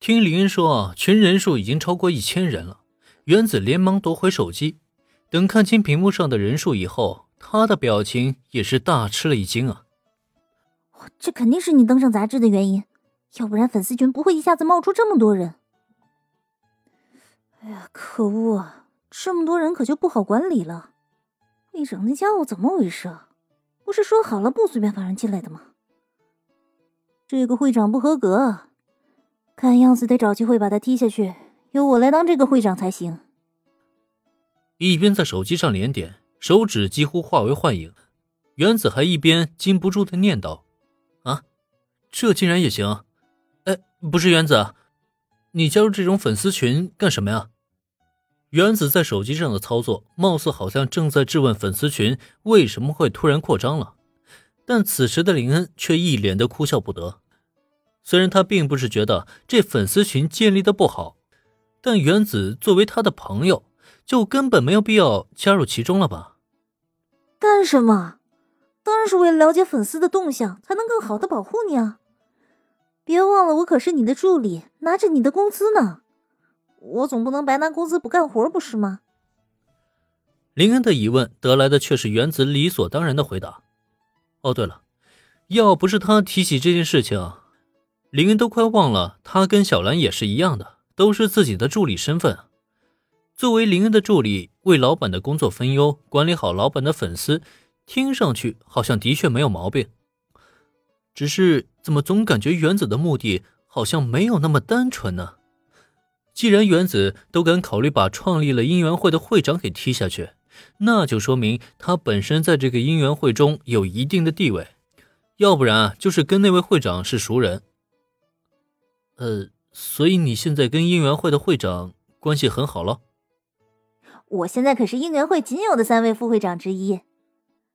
听林恩说，群人数已经超过一千人了。原子连忙夺回手机，等看清屏幕上的人数以后，他的表情也是大吃了一惊啊！这肯定是你登上杂志的原因，要不然粉丝群不会一下子冒出这么多人。哎呀，可恶啊！这么多人可就不好管理了。会长那家伙怎么回事？不是说好了不随便放人进来的吗？这个会长不合格，看样子得找机会把他踢下去，由我来当这个会长才行。一边在手机上连点，手指几乎化为幻影，原子还一边禁不住的念叨：“啊，这竟然也行？哎，不是原子，你加入这种粉丝群干什么呀？”原子在手机上的操作，貌似好像正在质问粉丝群为什么会突然扩张了，但此时的林恩却一脸的哭笑不得。虽然他并不是觉得这粉丝群建立的不好，但原子作为他的朋友，就根本没有必要加入其中了吧？干什么？当然是为了了解粉丝的动向，才能更好的保护你啊！别忘了，我可是你的助理，拿着你的工资呢。我总不能白拿工资不干活，不是吗？林恩的疑问得来的却是原子理所当然的回答。哦，对了，要不是他提起这件事情，林恩都快忘了他跟小兰也是一样的，都是自己的助理身份。作为林恩的助理，为老板的工作分忧，管理好老板的粉丝，听上去好像的确没有毛病。只是怎么总感觉原子的目的好像没有那么单纯呢？既然原子都敢考虑把创立了姻缘会的会长给踢下去，那就说明他本身在这个姻缘会中有一定的地位，要不然就是跟那位会长是熟人。呃，所以你现在跟应援会的会长关系很好了？我现在可是应援会仅有的三位副会长之一，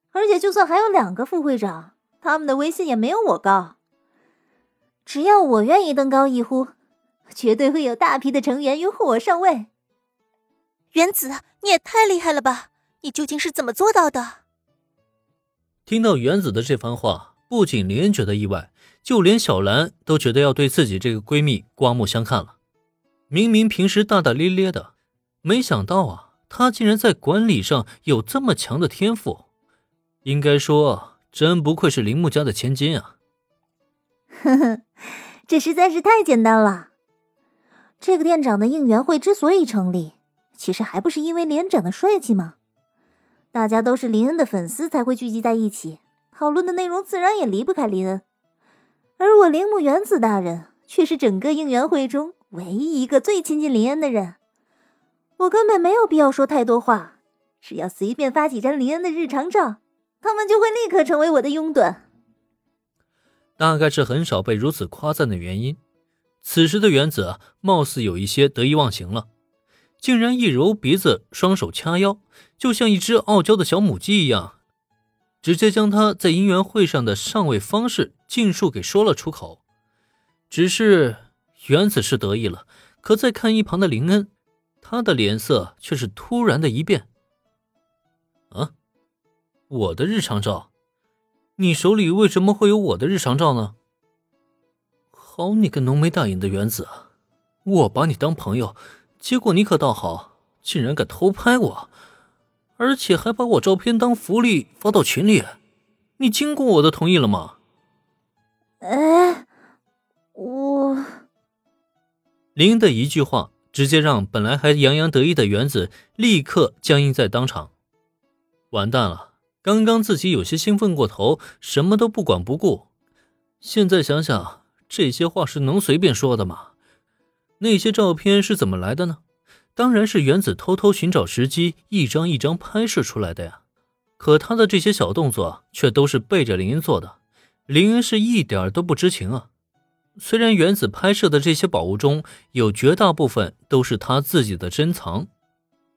而且就算还有两个副会长，他们的威信也没有我高。只要我愿意登高一呼。绝对会有大批的成员拥护我上位。原子，你也太厉害了吧！你究竟是怎么做到的？听到原子的这番话，不仅林恩觉得意外，就连小兰都觉得要对自己这个闺蜜刮目相看了。明明平时大大咧咧的，没想到啊，她竟然在管理上有这么强的天赋。应该说，真不愧是铃木家的千金啊！呵呵，这实在是太简单了。这个店长的应援会之所以成立，其实还不是因为连长的帅气吗？大家都是林恩的粉丝，才会聚集在一起，讨论的内容自然也离不开林恩。而我铃木原子大人却是整个应援会中唯一一个最亲近林恩的人，我根本没有必要说太多话，只要随便发几张林恩的日常照，他们就会立刻成为我的拥趸。大概是很少被如此夸赞的原因。此时的原子貌似有一些得意忘形了，竟然一揉鼻子，双手掐腰，就像一只傲娇的小母鸡一样，直接将他在姻缘会上的上位方式尽数给说了出口。只是原子是得意了，可再看一旁的林恩，他的脸色却是突然的一变。啊，我的日常照？你手里为什么会有我的日常照呢？好你个浓眉大眼的原子，我把你当朋友，结果你可倒好，竟然敢偷拍我，而且还把我照片当福利发到群里，你经过我的同意了吗？哎，我林的一句话，直接让本来还洋洋得意的原子立刻僵硬在当场。完蛋了，刚刚自己有些兴奋过头，什么都不管不顾，现在想想。这些话是能随便说的吗？那些照片是怎么来的呢？当然是原子偷偷寻找时机，一张一张拍摄出来的呀。可他的这些小动作却都是背着林做的，林恩是一点都不知情啊。虽然原子拍摄的这些宝物中有绝大部分都是他自己的珍藏，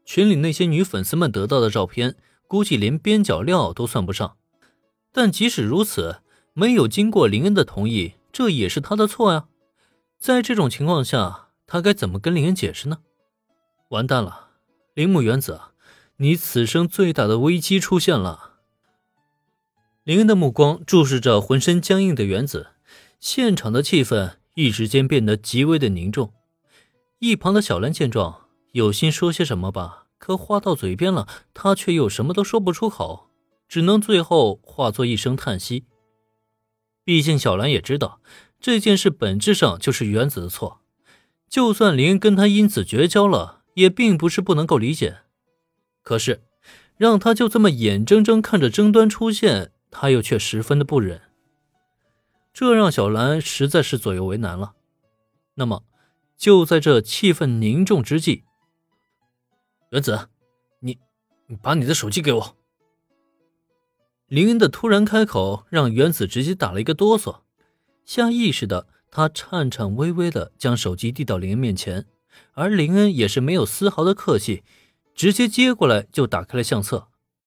群里那些女粉丝们得到的照片，估计连边角料都算不上。但即使如此，没有经过林恩的同意。这也是他的错呀，在这种情况下，他该怎么跟林恩解释呢？完蛋了，铃木原子，你此生最大的危机出现了。林恩的目光注视着浑身僵硬的原子，现场的气氛一时间变得极为的凝重。一旁的小兰见状，有心说些什么吧，可话到嘴边了，她却又什么都说不出口，只能最后化作一声叹息。毕竟小兰也知道，这件事本质上就是原子的错，就算林跟他因此绝交了，也并不是不能够理解。可是，让他就这么眼睁睁看着争端出现，他又却十分的不忍。这让小兰实在是左右为难了。那么，就在这气氛凝重之际，原子，你，你把你的手机给我。林恩的突然开口，让原子直接打了一个哆嗦，下意识的他颤颤巍巍的将手机递到林恩面前，而林恩也是没有丝毫的客气，直接接过来就打开了相册。